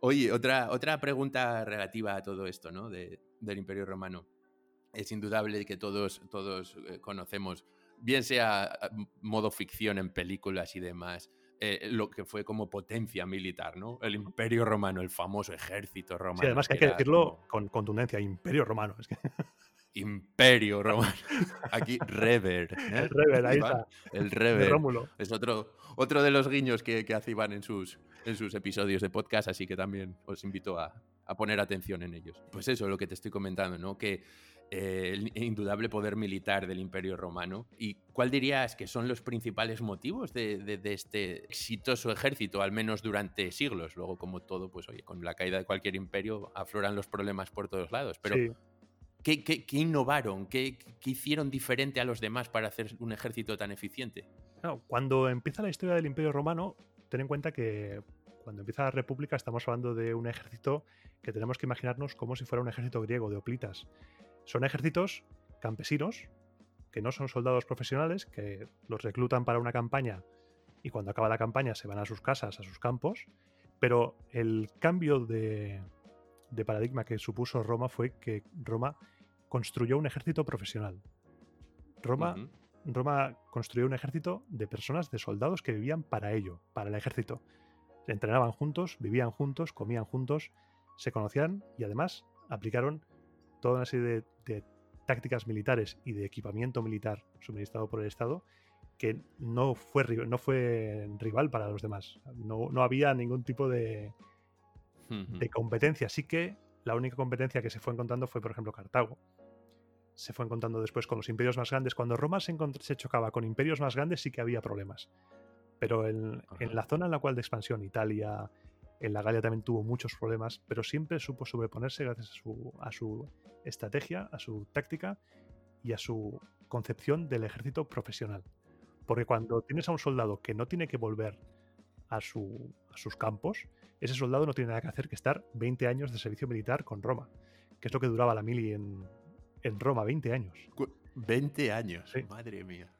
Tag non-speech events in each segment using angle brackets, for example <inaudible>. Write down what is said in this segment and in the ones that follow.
Oye, otra, otra pregunta relativa a todo esto, ¿no? del Imperio Romano. Es indudable que todos, todos eh, conocemos, bien sea modo ficción en películas y demás, eh, lo que fue como potencia militar, ¿no? El Imperio Romano, el famoso ejército romano. Sí, además que hay que decirlo con contundencia, Imperio Romano. Es que... <laughs> Imperio Romano. <laughs> Aquí Rever. ¿eh? El Rever, ahí está. El Rever. Es otro, otro de los guiños que, que hace Iván en sus, en sus episodios de podcast, así que también os invito a, a poner atención en ellos. Pues eso es lo que te estoy comentando, ¿no? Que eh, el indudable poder militar del Imperio Romano. ¿Y cuál dirías que son los principales motivos de, de, este exitoso ejército, al menos durante siglos? Luego, como todo, pues oye, con la caída de cualquier imperio afloran los problemas por todos lados. Pero ¿Qué, innovaron? ¿Qué, hicieron diferente a los demás para hacer un ejército tan eficiente? cuando empieza la historia del Imperio Romano, ten en cuenta que cuando empieza la República estamos hablando de un ejército que tenemos que imaginarnos como si fuera un ejército griego de hoplitas. Son ejércitos campesinos, que no son soldados profesionales, que los reclutan para una campaña y cuando acaba la campaña se van a sus casas, a sus campos, pero el cambio de, de paradigma que supuso Roma fue que Roma construyó un ejército profesional. Roma, Roma construyó un ejército de personas, de soldados que vivían para ello, para el ejército. Entrenaban juntos, vivían juntos, comían juntos, se conocían y además aplicaron toda una serie de, tácticas militares y de equipamiento militar suministrado por el Estado que no fue, no fue rival para los demás. No, no había ningún tipo de, de competencia. Así que la única competencia que se fue encontrando fue, por ejemplo, Cartago. Se fue encontrando después con los imperios más grandes. Cuando Roma se, se chocaba con imperios más grandes sí que había problemas. Pero en, la zona en la cual de expansión, Italia, en la Galia también tuvo muchos problemas, pero siempre supo sobreponerse gracias a su, a su estrategia, a su táctica y a su concepción del ejército profesional. Porque cuando tienes a un soldado que no tiene que volver a, su, a sus campos, ese soldado no tiene nada que hacer que estar 20 años de servicio militar con Roma, que es lo que duraba la mili en, Roma, 20 años. 20 años, madre mía.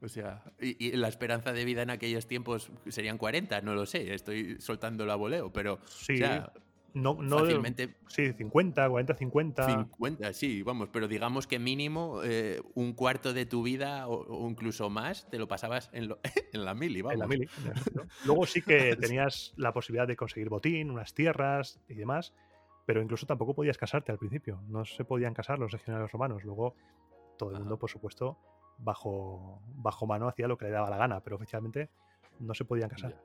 O sea, y, la esperanza de vida en aquellos tiempos serían 40, no lo sé, estoy soltando la voleo, pero sí, no, no, fácilmente. Sí, 50, 40, 50. 50, sí, vamos, pero digamos que mínimo eh, un cuarto de tu vida o, incluso más te lo pasabas en, <laughs> en la mili, vamos. En la mili. Luego sí que <laughs> tenías la posibilidad de conseguir botín, unas tierras y demás, pero incluso tampoco podías casarte al principio. No se podían casar los legionarios romanos. Luego todo el mundo, por supuesto, bajo, bajo mano hacía lo que le daba la gana, pero oficialmente no se podían casar.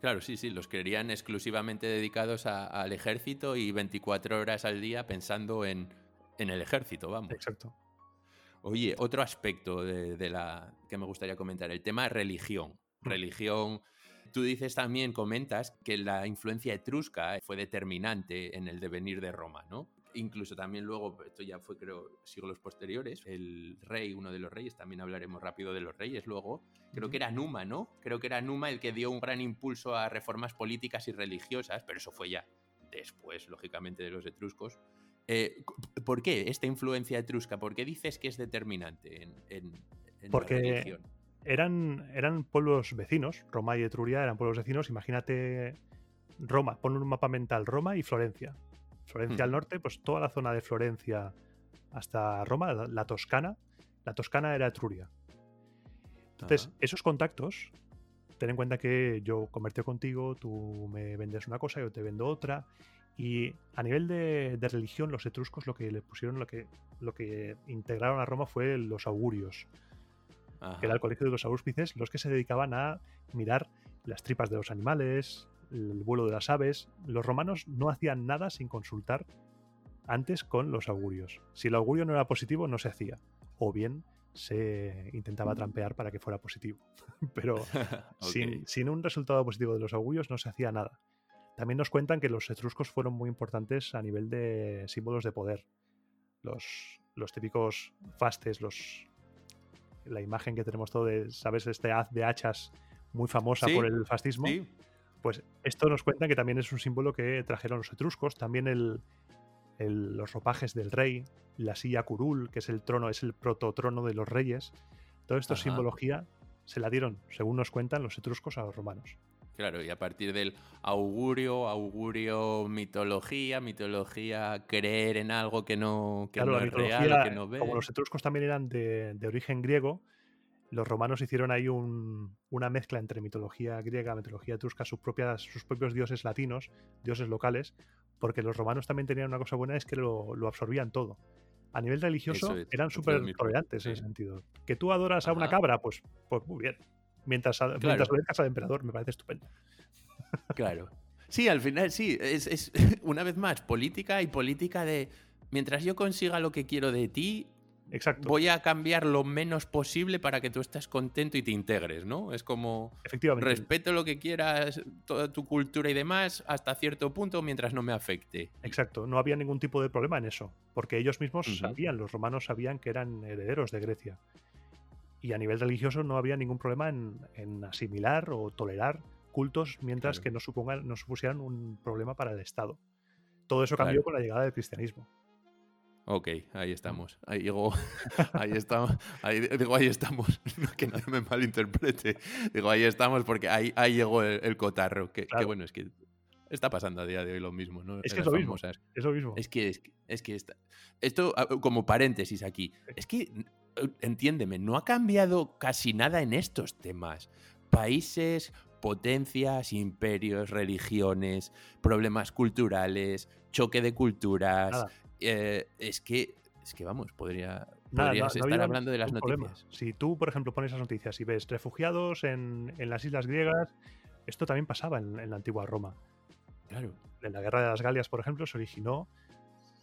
Claro, sí, sí, los querían exclusivamente dedicados al ejército y 24 horas al día pensando en, el ejército, vamos. Exacto. Oye, otro aspecto de, la que me gustaría comentar, el tema religión. Mm. Religión. Tú dices también, comentas, que la influencia etrusca fue determinante en el devenir de Roma, ¿no? Incluso también luego, esto ya fue creo siglos posteriores, el rey, uno de los reyes, también hablaremos rápido de los reyes luego, creo que era Numa, ¿no? Creo que era Numa el que dio un gran impulso a reformas políticas y religiosas, pero eso fue ya después, lógicamente, de los etruscos. Eh, ¿Por qué esta influencia etrusca? ¿Por qué dices que es determinante en, en, Porque la religión? Eran, eran pueblos vecinos, Roma y Etruria eran pueblos vecinos, imagínate Roma, pon un mapa mental, Roma y Florencia. Florencia al norte, pues toda la zona de Florencia hasta Roma, la, Toscana. La Toscana era Etruria. Entonces, esos contactos, ten en cuenta que yo convertí contigo, tú me vendes una cosa, yo te vendo otra. Y a nivel de, religión, los etruscos lo que le pusieron, lo que, lo que integraron a Roma fue los augurios. Que era el colegio de los auspices, los que se dedicaban a mirar las tripas de los animales, el vuelo de las aves, los romanos no hacían nada sin consultar antes con los augurios. Si el augurio no era positivo, no se hacía. O bien se intentaba trampear para que fuera positivo. <laughs> Pero <laughs> sin, un resultado positivo de los augurios no se hacía nada. También nos cuentan que los etruscos fueron muy importantes a nivel de símbolos de poder. Los, los típicos fastes, los, la imagen que tenemos todo de, ¿sabes? Este haz de hachas muy famosa por el fascismo. Sí. Pues esto nos cuenta que también es un símbolo que trajeron los etruscos, también el, los ropajes del rey, la silla curul, que es el trono, es el prototrono de los reyes. Todo esto simbología se la dieron, según nos cuentan los etruscos, a los romanos. Claro, y a partir del augurio, augurio, mitología, mitología, creer en algo que no, que no es real, que no ve. Como los etruscos también eran de, de origen griego, los romanos hicieron ahí una mezcla entre mitología griega, mitología etrusca, sus, propias, sus propios dioses latinos, dioses locales, porque los romanos también tenían una cosa buena, es que lo, absorbían todo. A nivel religioso eran súper tolerantes en ese sentido. Que tú adoras a una cabra, pues, pues muy bien. Mientras, mientras al emperador, me parece estupendo. Claro. Sí, al final sí, es, es <laughs> una vez más política y política de mientras yo consiga lo que quiero de ti, Exacto. Voy a cambiar lo menos posible para que tú estés contento y te integres, ¿no? Es como Efectivamente. respeto lo que quieras, toda tu cultura y demás, hasta cierto punto mientras no me afecte. Exacto, no había ningún tipo de problema en eso, porque ellos mismos sabían, los romanos sabían que eran herederos de Grecia. Y a nivel religioso no había ningún problema en, asimilar o tolerar cultos mientras que no, supongan, no supusieran un problema para el Estado. Todo eso cambió con la llegada del cristianismo. Ok, <laughs> ahí estamos. Ahí llegó. Ahí estamos. Ahí, digo, ahí estamos. <laughs> que nadie me malinterprete. Digo, ahí estamos porque ahí, ahí llegó el, cotarro. Que, bueno, es que está pasando a día de hoy lo mismo, ¿no? Es que es lo mismo. Es lo mismo. Es que, es, que está... esto, como paréntesis aquí, es que, entiéndeme, no ha cambiado casi nada en estos temas. Países, potencias, imperios, religiones, problemas culturales, choque de culturas, eh, es que, es que vamos, podría, podrías estar hablando de las noticias. Si tú, por ejemplo, pones esas noticias y ves refugiados en, las islas griegas, esto también pasaba en, la antigua Roma. Claro. En la guerra de las Galias, por ejemplo, se originó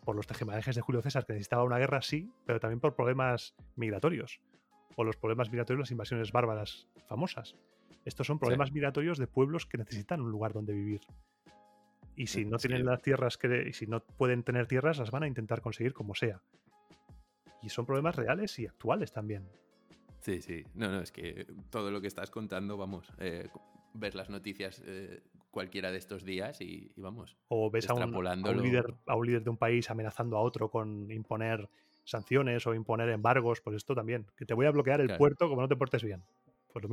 por los tejemanejes de Julio César, que necesitaba una guerra, sí, pero también por problemas migratorios. O los problemas migratorios, las invasiones bárbaras famosas. Estos son problemas migratorios de pueblos que necesitan un lugar donde vivir. Y si no tienen las tierras que. si no pueden tener tierras, las van a intentar conseguir como sea. Y son problemas reales y actuales también. Sí, sí. No, no, es que todo lo que estás contando, vamos, eh, ves las noticias eh, cualquiera de estos días y, vamos. O ves a un, líder, a un líder de un país amenazando a otro con imponer sanciones o imponer embargos, pues esto también. Que te voy a bloquear el puerto como no te portes bien.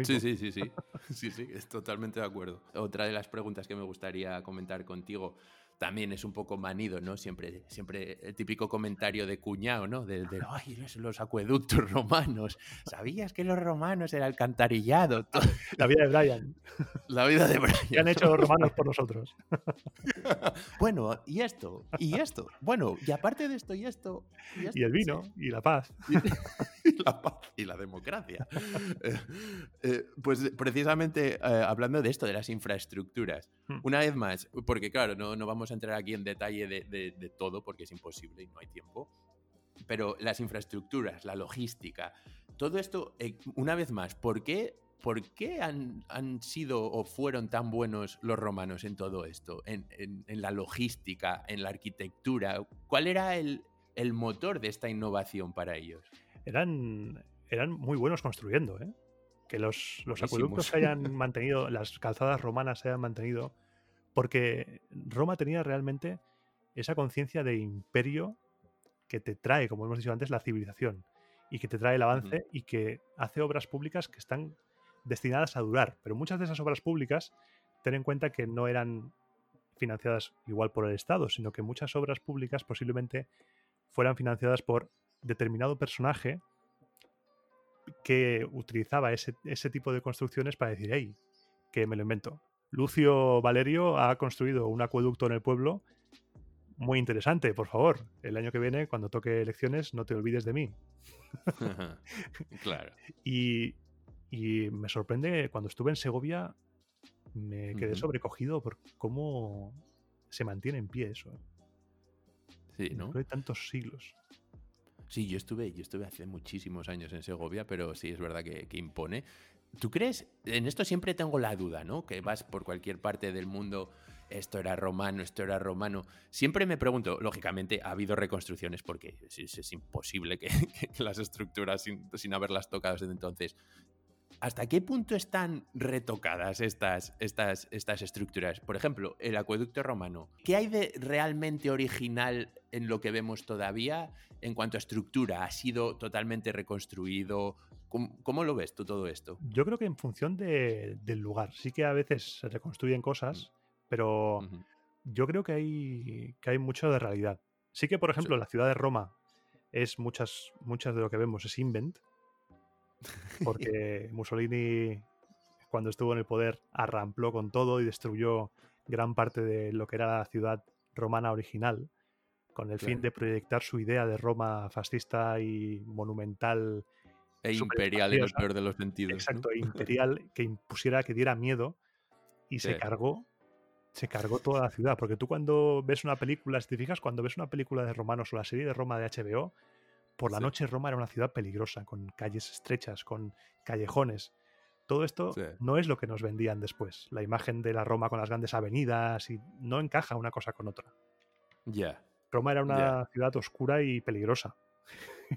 Sí, sí, sí, sí. <laughs> Sí, sí, es totalmente de acuerdo. Otra de las preguntas que me gustaría comentar contigo también es un poco manido, ¿no? Siempre, siempre el típico comentario de cuñado, ¿no? De, ay, los, acueductos romanos. ¿Sabías que los romanos era alcantarillado? La vida de Brian. <laughs> La vida de Brian. <laughs> ¿Qué han hecho los romanos por nosotros? bueno, y esto, y esto. Bueno, y aparte de esto y esto. Y, el vino, y la paz. <laughs> La paz y la democracia. Eh, eh, pues precisamente eh, hablando de esto, de las infraestructuras. Hmm. Una vez más, porque claro, no, no vamos a entrar aquí en detalle de, todo porque es imposible y no hay tiempo. Pero las infraestructuras, la logística, todo esto, eh, una vez más, ¿por qué, por qué han, sido o fueron tan buenos los romanos en todo esto? En, la logística, en la arquitectura. ¿Cuál era el, motor de esta innovación para ellos? Eran, eran muy buenos construyendo, ¿eh? Que los, los acueductos se hayan mantenido, <laughs> las calzadas romanas se hayan mantenido porque Roma tenía realmente esa conciencia de imperio que te trae, como hemos dicho antes, la civilización y que te trae el avance y que hace obras públicas que están destinadas a durar. Pero muchas de esas obras públicas, ten en cuenta que no eran financiadas igual por el Estado, sino que muchas obras públicas posiblemente fueran financiadas por determinado personaje que utilizaba ese, ese tipo de construcciones para decir, hey, que me lo invento. Lucio Valerio ha construido un acueducto en el pueblo muy interesante, por favor. El año que viene, cuando toque elecciones, no te olvides de mí. <laughs> claro. Y, me sorprende, cuando estuve en Segovia, me quedé sobrecogido por cómo se mantiene en pie eso. ¿eh? Sí, ¿no? Después de tantos siglos. Sí, yo estuve, yo estuve hace muchísimos años en Segovia, pero sí es verdad que, impone. ¿Tú crees? En esto siempre tengo la duda, ¿no? Que vas por cualquier parte del mundo, esto era romano, esto era romano. Siempre me pregunto, lógicamente ha habido reconstrucciones porque es, imposible <laughs> que, las estructuras sin, haberlas tocado desde entonces. ¿Hasta qué punto están retocadas estas, estas, estas estructuras? Por ejemplo, el acueducto romano. ¿Qué hay de realmente original en lo que vemos todavía en cuanto a estructura? ¿Ha sido totalmente reconstruido? ¿Cómo, lo ves tú todo esto? Yo creo que en función del lugar. Sí que a veces se reconstruyen Mm. cosas, pero Ujú. yo creo que hay, que hay mucho de realidad. Sí que, por ejemplo, la ciudad de Roma es muchas, muchas de lo que vemos es invent, porque <laughs> Mussolini, cuando estuvo en el poder, arrampló con todo y destruyó gran parte de lo que era la ciudad romana original, con el fin de proyectar su idea de Roma fascista y monumental. E imperial en el peor de los sentidos. ¿no? Exacto, e <laughs> imperial, que impusiera, que diera miedo y se cargó. Se cargó toda la ciudad. Porque tú cuando ves una película, si te fijas, cuando ves una película de romanos o la serie de Roma de HBO, por la Sí. noche Roma era una ciudad peligrosa, con calles estrechas, con callejones. Todo esto Sí. no es lo que nos vendían después. La imagen de la Roma con las grandes avenidas y no encaja una cosa con otra. Ya. Roma era una ciudad oscura y peligrosa.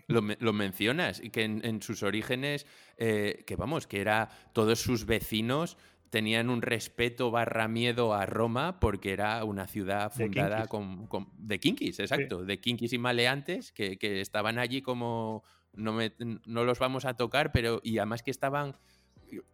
Lo, lo mencionas, y que en, en sus orígenes, eh, que vamos, que era todos sus vecinos tenían un respeto barra miedo a Roma porque era una ciudad De fundada con, con- de kinkis, exacto, de kinkis y maleantes que, que estaban allí como no, me- no los vamos a tocar, pero y además que estaban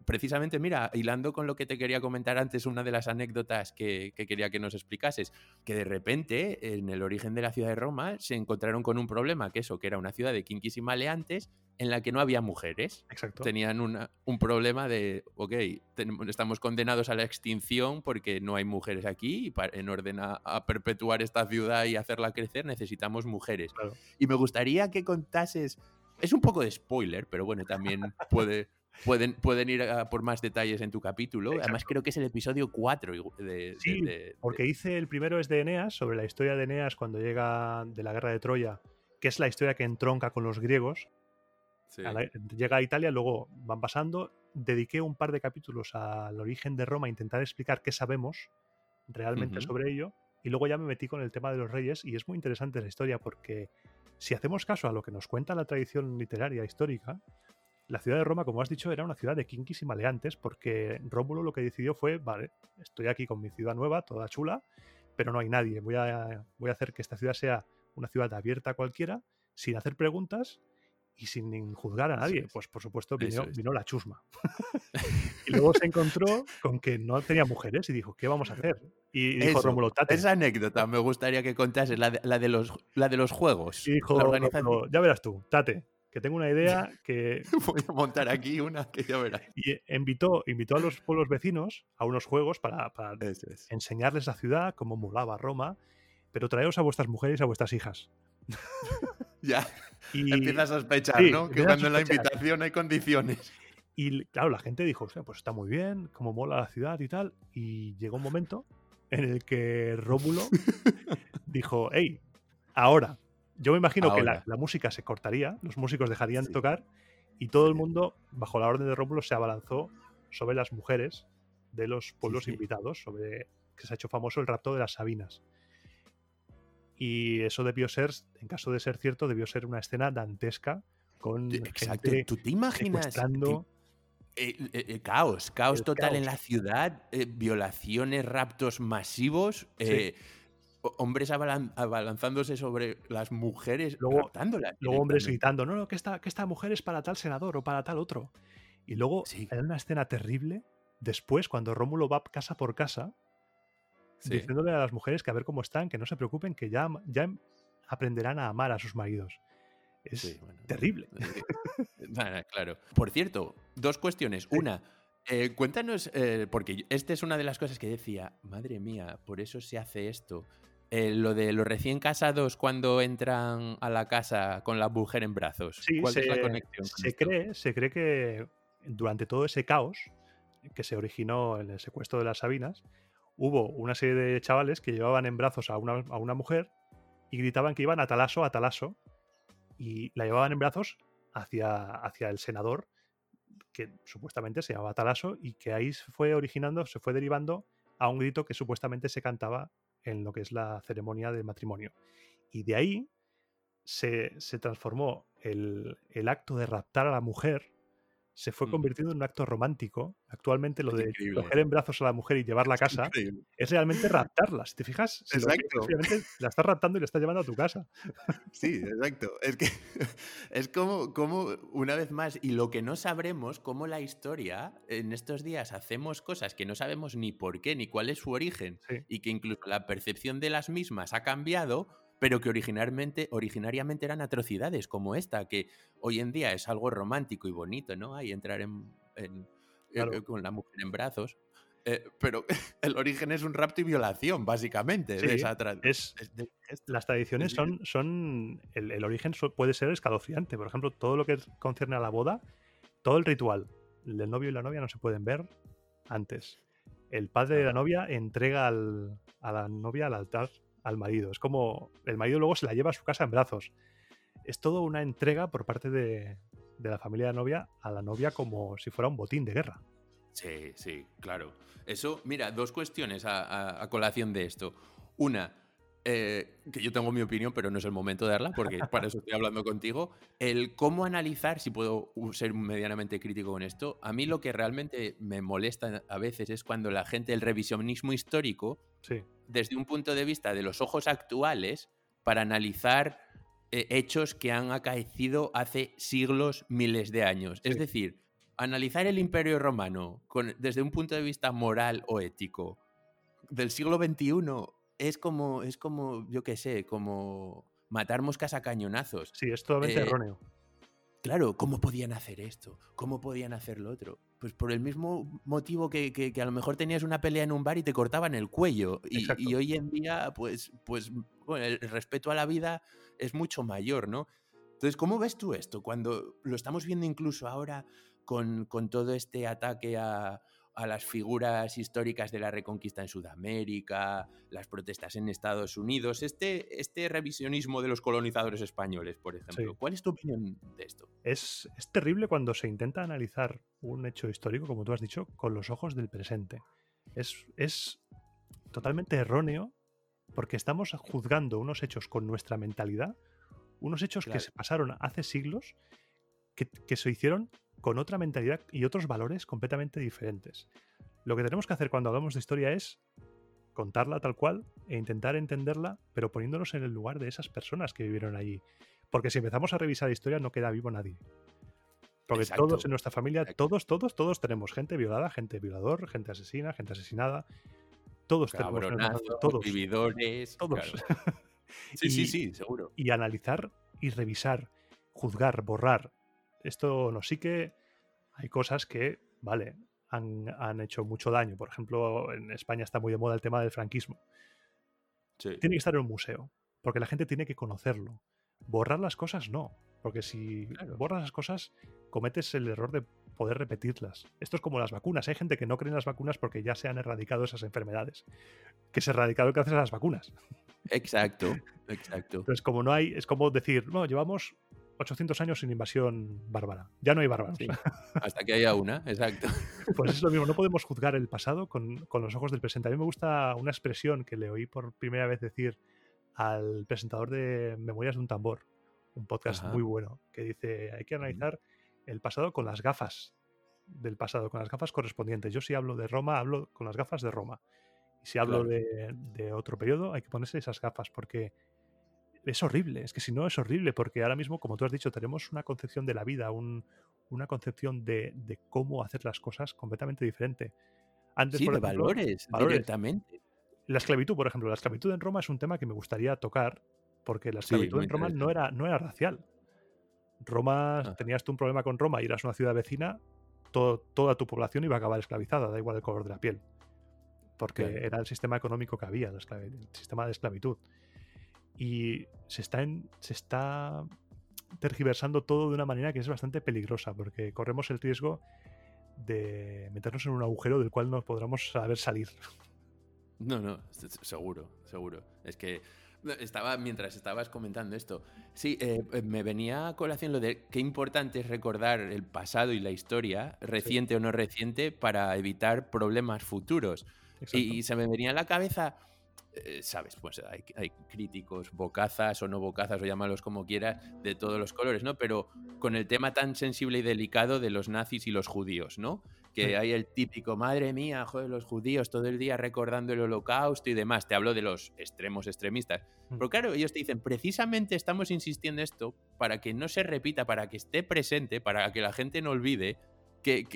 precisamente, mira, hilando con lo que te quería comentar antes, una de las anécdotas que, que quería que nos explicases, que de repente en el origen de la ciudad de Roma se encontraron con un problema, que eso, que era una ciudad de kinkis y maleantes en la que no había mujeres. Exacto. Tenían una- un problema de, ok, tenemos- estamos condenados a la extinción porque no hay mujeres aquí y pa- en orden a, a perpetuar esta ciudad y hacerla crecer necesitamos mujeres. Claro. Y me gustaría que contases, es un poco de spoiler, pero bueno, también puede, pueden, pueden ir a por más detalles en tu capítulo. Además creo que es el episodio 4 igu- de, Sí, de- de- Porque hice el primero es de Eneas, sobre la historia de Eneas cuando llega de la guerra de Troya, que es la historia que entronca con los griegos. sí. A la- llega a Italia, luego van pasando. Dediqué un par de capítulos al origen de Roma, a intentar explicar qué sabemos realmente sobre ello. Y luego ya me metí con el tema de los reyes. Y es muy interesante esa historia porque si hacemos caso a lo que nos cuenta la tradición literaria histórica, la ciudad de Roma, como has dicho, era una ciudad de kinkis y maleantes, porque Rómulo lo que decidió fue, vale, estoy aquí con mi ciudad nueva, toda chula, pero no hay nadie. Voy a, voy a hacer que esta ciudad sea una ciudad abierta a cualquiera, sin hacer preguntas y sin juzgar a nadie. es. Pues por supuesto vino, es. vino la chusma. <laughs> y luego se encontró con que no tenía mujeres y dijo, ¿qué vamos a hacer? Y dijo Eso, Rómulo, tate. Esa anécdota me gustaría que contases, la de, la de los, la de los juegos. Y dijo la organización. Ya verás tú, tate, que tengo una idea que <laughs> Voy a montar aquí una que ya verás. y invitó, invitó a los pueblos vecinos a unos juegos para, para es. enseñarles la ciudad, cómo molaba Roma, pero traeos a vuestras mujeres y a vuestras hijas. <laughs> Ya Y, empiezas a sospechar, sí, ¿no? Que cuando en la invitación hay condiciones. y, claro, la gente dijo, "Hostia, pues está muy bien, cómo mola la ciudad y tal. Y llegó un momento en el que Rómulo <laughs> dijo, hey, ahora. Yo me imagino que la, música se cortaría, los músicos dejarían de Sí. tocar y todo el Sí. mundo, bajo la orden de Rómulo, se abalanzó sobre las mujeres de los pueblos sí. invitados, sobre que se ha hecho famoso el rapto de las Sabinas. Y eso debió ser, en caso de ser cierto, debió ser una escena dantesca con Exacto. gente ¿Tú te imaginas? Eh, eh, eh, caos, caos El total en la ciudad, violaciones, raptos masivos, ho- hombres abalan- abalanzándose sobre las mujeres, Luego-. Luego hombres gritando, no, no, que esta, que esta mujer es para tal senador o para tal otro. Y luego Sí. hay una escena terrible, después, cuando Rómulo va casa por casa, Sí. diciéndole a las mujeres que a ver cómo están, que no se preocupen, que ya, ya aprenderán a amar a sus maridos. Es Sí, bueno, terrible. eh, <laughs> claro. Por cierto, dos cuestiones. Una, eh, cuéntanos, eh, porque esta es una de las cosas que decía, madre mía, por eso se hace esto. Eh, lo de los recién casados cuando entran a la casa con la mujer en brazos. Sí, ¿Cuál se, es la conexión? con se esto? cree, se cree que durante todo ese caos que se originó en el secuestro de las Sabinas, hubo una serie de chavales que llevaban en brazos a una, a una mujer y gritaban que iban a talaso, a talaso, y la llevaban en brazos hacia, hacia el senador, que supuestamente se llamaba Talaso, y que ahí se fue originando, se fue derivando a un grito que supuestamente se cantaba en lo que es la ceremonia de matrimonio. Y de ahí se, se transformó el, el acto de raptar a la mujer se fue convirtiendo en un acto romántico. Actualmente lo de coger en brazos a la mujer y llevarla a casa es, realmente raptarla. Si te fijas, exacto. la estás raptando y la estás llevando a tu casa. Sí, exacto. Es que <laughs> es como, como, una vez más, y lo que no sabremos, como la historia, en estos días hacemos cosas que no sabemos ni por qué, ni cuál es su origen, y que incluso la percepción de las mismas ha cambiado pero que originalmente, originariamente eran atrocidades como esta, que hoy en día es algo romántico y bonito, ¿no? Ahí entrar en, eh, con la mujer en brazos. Eh, pero <laughs> el origen es un rapto y violación, básicamente. es, las tradiciones son, son el, origen puede ser escalofriante. Por ejemplo, todo lo que concierne a la boda, todo el ritual del novio y la novia no se pueden ver antes. El padre de la novia entrega a la novia al altar al marido. Es como el marido luego se la lleva a su casa en brazos. Es todo una entrega por parte de, la familia de novia a la novia como si fuera un botín de guerra. Sí, sí, claro. Eso, mira, dos cuestiones a colación de esto. Una, eh, que yo tengo mi opinión, pero no es el momento de darla, porque para eso estoy hablando contigo, el cómo analizar, si puedo ser medianamente crítico con esto, a mí lo que realmente me molesta a veces es cuando la gente, el revisionismo histórico, desde un punto de vista de los ojos actuales, para analizar eh, hechos que han acaecido hace siglos, miles de años. Es decir, analizar el imperio romano desde un punto de vista moral o ético del siglo XXI es como, es como, yo qué sé, como matar moscas a cañonazos. Sí, es totalmente eh, erróneo. Claro, ¿cómo podían hacer esto? ¿Cómo podían hacer lo otro? Pues por el mismo motivo que, a lo mejor tenías una pelea en un bar y te cortaban el cuello. Y, hoy en día, pues, pues el respeto a la vida es mucho mayor, ¿no? Entonces, ¿cómo ves tú esto? Cuando lo estamos viendo incluso ahora con, con todo este ataque a, a las figuras históricas de la reconquista en Sudamérica, las protestas en Estados Unidos, este, este revisionismo de los colonizadores españoles, por ejemplo. ¿Cuál es tu opinión de esto? Es, terrible cuando se intenta analizar un hecho histórico, como tú has dicho, con los ojos del presente. Es, es totalmente erróneo porque estamos juzgando unos hechos con nuestra mentalidad, unos hechos que se pasaron hace siglos, que, que se hicieron con otra mentalidad y otros valores completamente diferentes. Lo que tenemos que hacer cuando hablamos de historia es contarla tal cual e intentar entenderla, pero poniéndonos en el lugar de esas personas que vivieron allí. Porque si empezamos a revisar la historia no queda vivo nadie. Porque todos en nuestra familia, todos, todos, todos tenemos gente violada, gente violador, gente asesina, gente asesinada. Todos tenemos todos, vividores, todos. <laughs> sí, sí, sí, seguro. Y analizar y revisar, juzgar, borrar esto no sí que hay cosas que, vale, han, hecho mucho daño. Por ejemplo, en España está muy de moda el tema del franquismo. Tiene que estar en un museo, porque la gente tiene que conocerlo. Borrar las cosas no, porque si borras las cosas, cometes el error de poder repetirlas. Esto es como las vacunas. Hay gente que no cree en las vacunas porque ya se han erradicado esas enfermedades. Que se erradicaron gracias a las vacunas. Exacto, exacto. Entonces, como no hay, es como decir, no, llevamos 800 años sin invasión bárbara. Ya no hay bárbaros. <laughs> hasta que haya una, exacto. Pues es lo mismo, no podemos juzgar el pasado con, los ojos del presente. A mí me gusta una expresión que le oí por primera vez decir al presentador de Memorias de un tambor, un podcast muy bueno, que dice, hay que analizar el pasado con las gafas del pasado, con las gafas correspondientes. Yo si hablo de Roma, hablo con las gafas de Roma. Y si hablo de, de otro periodo, hay que ponerse esas gafas porque es horrible, es que si no es horrible, porque ahora mismo, como tú has dicho, tenemos una concepción de la vida, una concepción de, cómo hacer las cosas completamente diferente. Antes, sí, de valores, directamente. La esclavitud, por ejemplo, la esclavitud en Roma es un tema que me gustaría tocar, porque la esclavitud en Roma no era, no era racial. Roma, ah. tenías tú un problema con Roma y eras una ciudad vecina, toda tu población iba a acabar esclavizada, da igual el color de la piel. Porque era el sistema económico que había, el sistema de esclavitud y se está, se está tergiversando todo de una manera que es bastante peligrosa, porque corremos el riesgo de meternos en un agujero del cual no podremos saber salir. No, no, seguro, seguro. Es que estaba, mientras estabas comentando esto, sí, eh, eh, me venía a colación lo de qué importante es recordar el pasado y la historia, reciente o no reciente, para evitar problemas futuros. y, se me venía a la cabeza eh, sabes, pues hay, hay, críticos, bocazas o no bocazas, o llámalos como quieras, de todos los colores, ¿no? Pero con el tema tan sensible y delicado de los nazis y los judíos, ¿no? Que hay el típico, madre mía, joder, los judíos todo el día recordando el holocausto y demás. Te hablo de los extremos extremistas. Mm. Pero claro, ellos te dicen, precisamente estamos insistiendo en esto para que no se repita, para que esté presente, para que la gente no olvide que,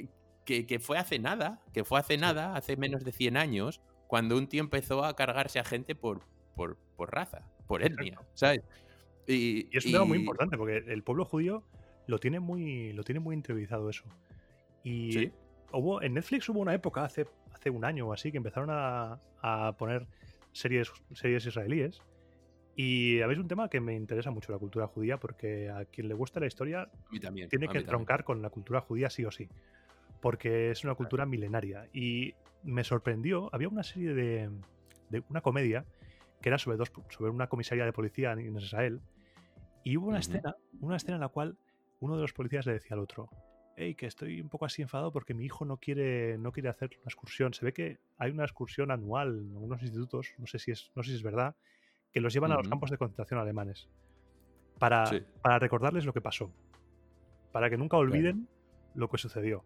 que, que fue hace nada, que fue hace nada, hace menos de 100 años, cuando un tío empezó a cargarse a gente por, por, raza, por etnia, ¿sabes? Y, es un tema muy importante porque el pueblo judío lo tiene muy, lo tiene muy interiorizado eso. Y hubo, en Netflix hubo una época, hace, hace un año o así, que empezaron a, poner series, series israelíes. Y habéis un tema que me interesa mucho, la cultura judía, porque a quien le gusta la historia tiene que troncar con la cultura judía sí o sí. Porque es una cultura milenaria. Y me sorprendió, había una serie de, una comedia que era sobre, dos, sobre una comisaría de policía en Israel y hubo una escena, una escena en la cual uno de los policías le decía al otro, hey, que estoy un poco así enfadado porque mi hijo no quiere, no quiere hacer una excursión. Se ve que hay una excursión anual en algunos institutos, no sé si es, no sé si es verdad, que los llevan a los campos de concentración alemanes para, para recordarles lo que pasó, para que nunca olviden lo que sucedió.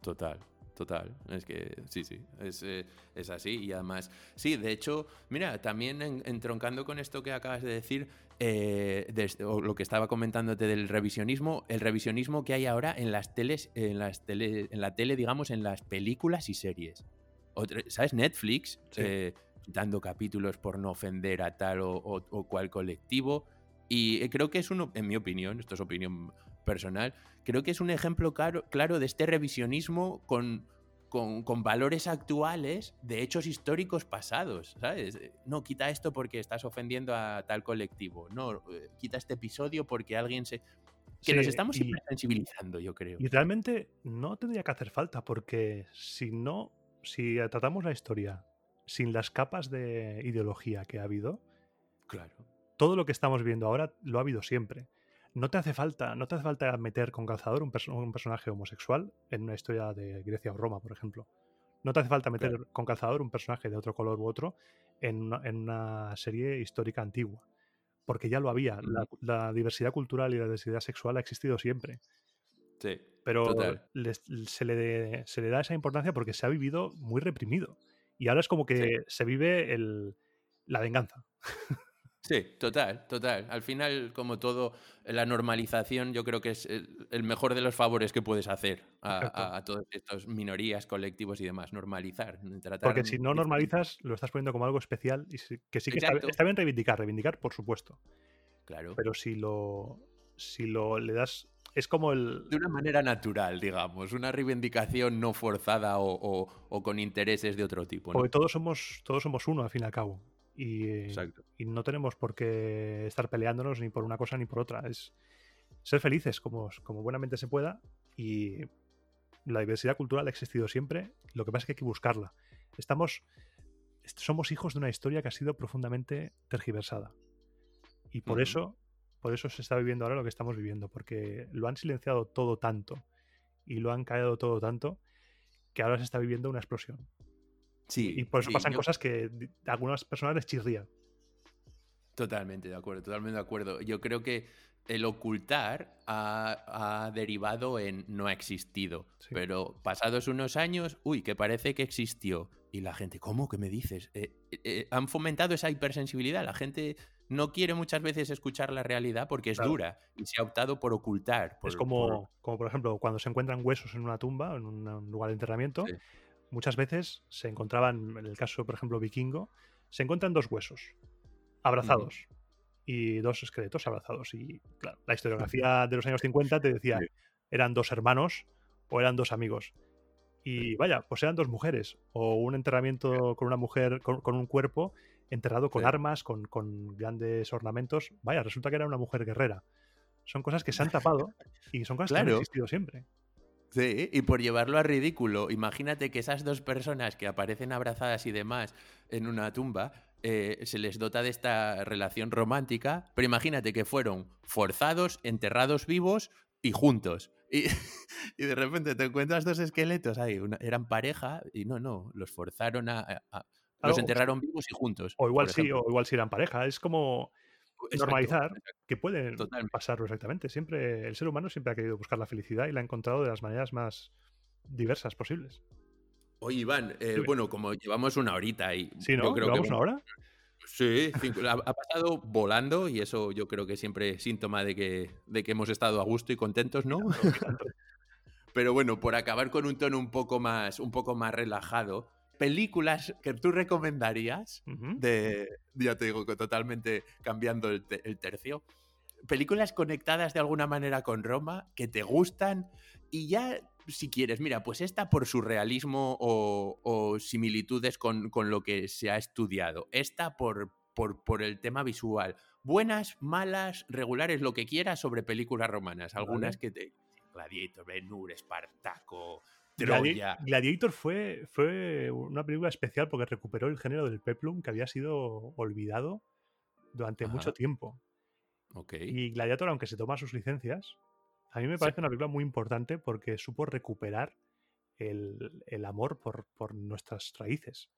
Total. Total, es que sí, sí, es, eh, es, así. Y además, sí, de hecho, mira, también entroncando con esto que acabas de decir, eh, o lo que estaba comentándote del revisionismo, el revisionismo que hay ahora en las teles, en las tele, en la tele, digamos, en las películas y series. ¿Sabes? Netflix, eh, dando capítulos por no ofender a tal o, o cual colectivo. Y creo que es uno, en mi opinión, esto es opinión personal, creo que es un ejemplo claro, claro de este revisionismo con, con, valores actuales de hechos históricos pasados, ¿sabes? No, quita esto porque estás ofendiendo a tal colectivo, no, eh, quita este episodio porque alguien se... Que nos estamos sensibilizando, yo creo. Y realmente no tendría que hacer falta, porque si no, si tratamos la historia sin las capas de ideología que ha habido, claro. todo lo que estamos viendo ahora lo ha habido siempre no te hace falta, no te hace falta meter con calzador un, personaje homosexual en una historia de Grecia o Roma, por ejemplo. No te hace falta meter con calzador un personaje de otro color u otro en una, serie histórica antigua. Porque ya lo había. La, diversidad cultural y la diversidad sexual ha existido siempre. Sí. Pero se, le se, le da esa importancia porque se ha vivido muy reprimido. Y ahora es como que se vive el, la venganza. <laughs> Sí, total, total. Al final, como todo, la normalización yo creo que es el, mejor de los favores que puedes hacer a, todas estas minorías, colectivos y demás. Normalizar. Porque si no normalizas, lo estás poniendo como algo especial y que sí que está, bien reivindicar, reivindicar, por supuesto. Claro. Pero si lo, si lo le das es como el... De una manera natural, digamos, una reivindicación no forzada o, con intereses de otro tipo. Porque todos somos, todos somos uno, al fin y al cabo. Y, no tenemos por qué estar peleándonos ni por una cosa ni por otra. Es ser felices como, como buenamente se pueda y la diversidad cultural ha existido siempre. Lo que pasa es que hay que buscarla. Estamos, somos hijos de una historia que ha sido profundamente tergiversada. Y por eso, por eso se está viviendo ahora lo que estamos viviendo, porque lo han silenciado todo tanto y lo han callado todo tanto que ahora se está viviendo una explosión y por eso pasan cosas que a algunas personas les chirría. Totalmente de acuerdo, totalmente de acuerdo. Yo creo que el ocultar ha, derivado en no ha existido. Pero pasados unos años, uy, que parece que existió. Y la gente, ¿cómo que me dices? Eh, eh, eh, han fomentado esa hipersensibilidad. La gente no quiere muchas veces escuchar la realidad porque es dura y se ha optado por ocultar. es como por... como, por ejemplo, cuando se encuentran huesos en una tumba, en un lugar de enterramiento muchas veces se encontraban, en el caso, por ejemplo, vikingo, se encuentran dos huesos abrazados y dos esqueletos abrazados. Y claro, la historiografía de los años 50 te decía, eran dos hermanos o eran dos amigos. Y vaya, pues eran dos mujeres, o un enterramiento con una mujer, con, un cuerpo enterrado con armas, con, con, grandes ornamentos. Vaya, resulta que era una mujer guerrera. Son cosas que se han tapado <laughs> y son cosas que han existido siempre. Sí, y por llevarlo a ridículo, imagínate que esas dos personas que aparecen abrazadas y demás en una tumba, eh, se les dota de esta relación romántica, pero imagínate que fueron forzados, enterrados vivos y juntos. Y, <laughs> de repente te encuentras dos esqueletos ahí, eran pareja y no, no, los forzaron a, Los enterraron vivos y juntos. O igual sí, o igual si eran pareja. Es como normalizar que pueden pasarlo exactamente. Siempre, el ser humano siempre ha querido buscar la felicidad y la ha encontrado de las maneras más diversas posibles. Oye, Iván, eh, bueno, como llevamos una horita y sí, ¿no? creo ¿Llevamos una hora? Sí, <laughs> ha, pasado volando y eso yo creo que siempre es síntoma de que, de que hemos estado a gusto y contentos, ¿no? <laughs> Pero bueno, por acabar con un tono un poco más, un poco más relajado, películas que tú recomendarías, de, ya te digo, que totalmente cambiando el, tercio, películas conectadas de alguna manera con Roma, que te gustan, y ya, si quieres, mira, pues esta por su realismo o, similitudes con, lo que se ha estudiado, esta por, por, por, el tema visual, buenas, malas, regulares, lo que quieras sobre películas romanas, algunas que te... Gladiator, Ben-Hur, Espartaco, Gladiator fue, fue una película especial porque recuperó el género del peplum que había sido olvidado durante mucho tiempo. Y Gladiator, aunque se toma sus licencias, a mí me parece una película muy importante porque supo recuperar el, amor por, nuestras raíces.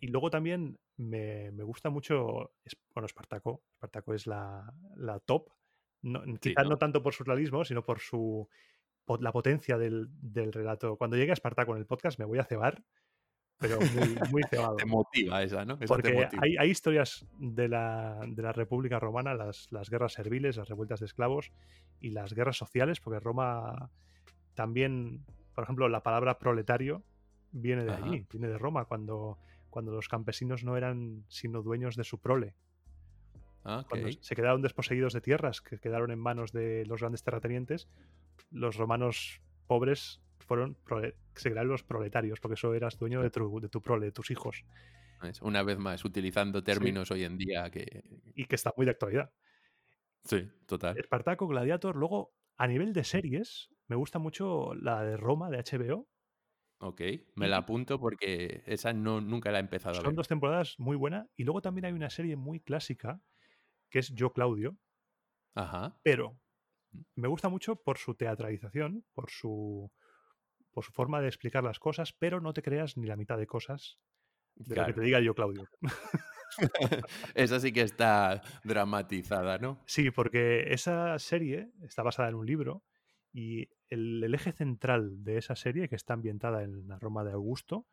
Y luego también me, gusta mucho, bueno, Espartaco. Espartaco es la, top. quizás ¿no? tanto por su realismo, sino por su la potencia del, relato. Cuando llegue a Espartaco en el podcast me voy a cebar, pero muy, <laughs> muy cebado. te motiva esa, ¿no? Porque hay, historias de la, República Romana, las, guerras serviles, las revueltas de esclavos y las guerras sociales, porque Roma también, por ejemplo, la palabra proletario viene de allí, viene de Roma, cuando, cuando los campesinos no eran sino dueños de su prole. Ah, cuando se quedaron desposeídos de tierras que quedaron en manos de los grandes terratenientes, los romanos pobres fueron se crearon los proletarios, porque eso eras dueño de tu, de tu prole, de tus hijos. Una vez más, utilizando términos hoy en día que. Y que está muy de actualidad. Sí, total. Espartaco, Gladiator. Luego, a nivel de series, me gusta mucho la de Roma de HBO. Ok, me la apunto porque esa no, nunca la he empezado a ver. Son dos temporadas muy buenas. Y luego también hay una serie muy clásica que es Yo Claudio. Ajá. Pero me gusta mucho por su teatralización, por su, por su forma de explicar las cosas, pero no te creas ni la mitad de cosas de lo que te diga yo, Claudio. <laughs> esa sí que está dramatizada, ¿no? Sí, porque esa serie está basada en un libro y el, eje central de esa serie, que está ambientada en la Roma de Augusto,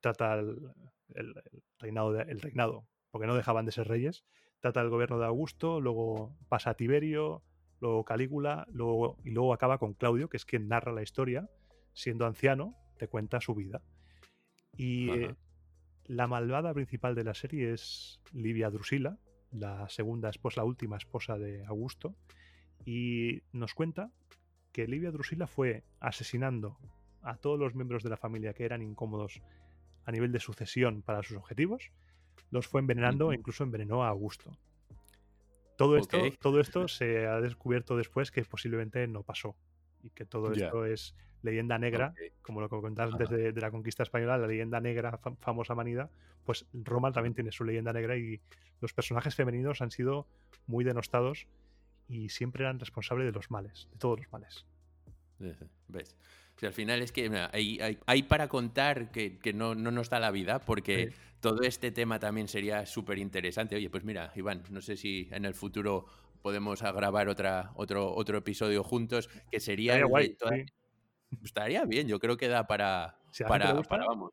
trata el, reinado, el reinado, porque no dejaban de ser reyes, trata el gobierno de Augusto, luego pasa a Tiberio, luego Calígula, luego, y luego acaba con Claudio, que es quien narra la historia, siendo anciano, te cuenta su vida. Y eh, la malvada principal de la serie es Livia Drusila, la segunda esposa, la última esposa de Augusto, y nos cuenta que Livia Drusila fue asesinando a todos los miembros de la familia que eran incómodos a nivel de sucesión para sus objetivos, los fue envenenando e incluso envenenó a Augusto. Todo esto, todo esto se ha descubierto después que posiblemente no pasó y que todo esto es leyenda negra, como lo que comentabas antes de, la conquista española, la leyenda negra famosa manida, pues Roma también tiene su leyenda negra y los personajes femeninos han sido muy denostados y siempre eran responsables de los males, de todos los males. ¿Ves? Al final es que hay, para contar que, no, nos da la vida, porque todo este tema también sería súper interesante. Oye, pues mira, Iván, no sé si en el futuro podemos grabar otra, otro, otro episodio juntos, que sería... Estaría, guay, Estaría bien, yo creo que da para... para, vamos.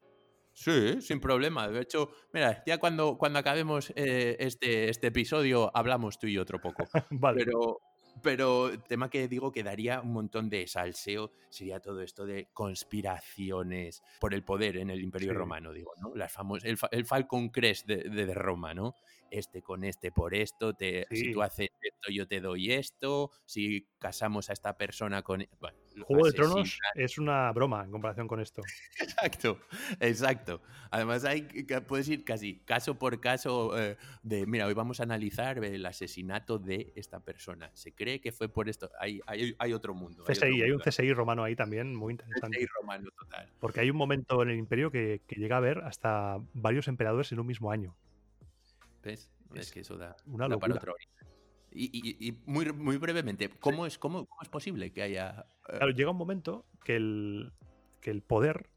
Sí, sin problema. De hecho, mira, ya cuando, cuando acabemos eh, este, este episodio hablamos tú y otro poco. <laughs> vale. Pero, pero tema que digo que daría un montón de salseo sería todo esto de conspiraciones por el poder en el Imperio Romano, digo, ¿no? Las el, el, Falcon Crest de, de, Roma, ¿no? Este con este por esto, te, si tú haces esto yo te doy esto, si casamos a esta persona con... E, bueno, Juego de Tronos es una broma en comparación con esto. <laughs> Exacto, exacto. Además, hay, puedes ir casi caso por caso eh, de, mira, hoy vamos a analizar el asesinato de esta persona. Se cree que fue por esto. Hay, hay, otro mundo. CSI, hay, un CSI romano ahí también, muy interesante. CSI romano, total. Porque hay un momento en el imperio que, llega a haber hasta varios emperadores en un mismo año. ¿Ves? Es, que eso da, una da para otro y, muy, muy brevemente, ¿cómo, es, cómo, es posible que haya...? Eh? Claro, llega un momento que el, que el poder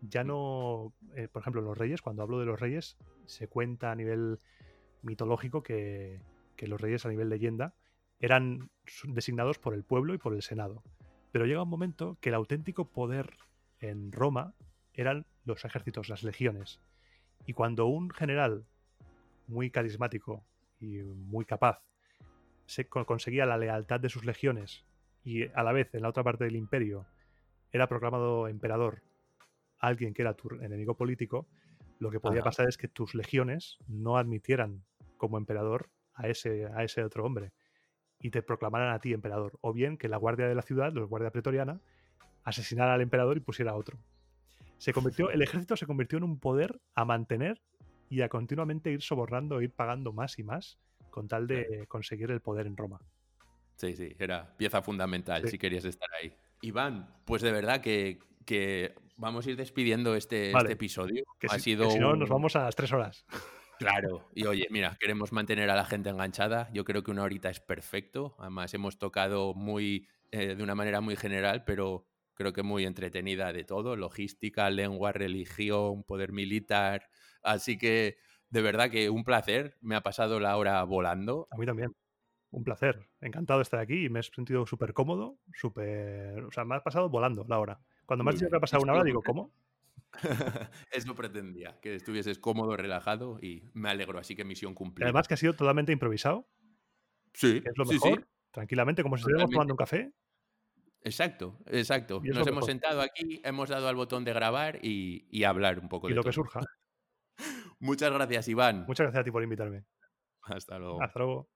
ya no, eh, por ejemplo, los reyes, cuando hablo de los reyes, se cuenta a nivel mitológico que, que los reyes a nivel leyenda eran designados por el pueblo y por el Senado. Pero llega un momento que el auténtico poder en Roma eran los ejércitos, las legiones. Y cuando un general muy carismático y muy capaz se conseguía la lealtad de sus legiones y a la vez en la otra parte del imperio era proclamado emperador alguien que era tu enemigo político, lo que podía pasar es que tus legiones no admitieran como emperador a ese, a ese otro hombre y te proclamaran a ti emperador. O bien que la guardia de la ciudad, la guardia pretoriana, asesinara al emperador y pusiera a otro. Se convirtió, el ejército se convirtió en un poder a mantener y a continuamente ir sobornando, ir pagando más y más con tal de conseguir el poder en Roma. Sí, sí, era pieza fundamental si querías estar ahí. Iván, pues de verdad que, que vamos a ir despidiendo este, este episodio. Que ha sido si no, nos vamos a las tres horas. Claro, y oye, mira, queremos mantener a la gente enganchada. Yo creo que una horita es perfecto. Además, hemos tocado muy eh, de una manera muy general, pero creo que muy entretenida de todo: logística, lengua, religión, poder militar. Así que, de verdad que un placer. Me ha pasado la hora volando. A mí también. Un placer. Encantado de estar aquí y me he sentido súper cómodo, súper. O sea, me ha pasado volando la hora. Cuando me has dicho que ha pasado una hora, digo, ¿cómo? <laughs> Eso pretendía, que estuvieses cómodo, relajado y me alegro, así que misión cumplida. Además que ha sido totalmente improvisado. Sí. es lo mejor. Tranquilamente, como si estuviéramos tomando un café. Exacto, exacto. Nos hemos sentado aquí, hemos dado al botón de grabar y, hablar un poco y de lo que surja. Muchas gracias, Iván. Muchas gracias a ti por invitarme. Hasta luego. Hasta luego.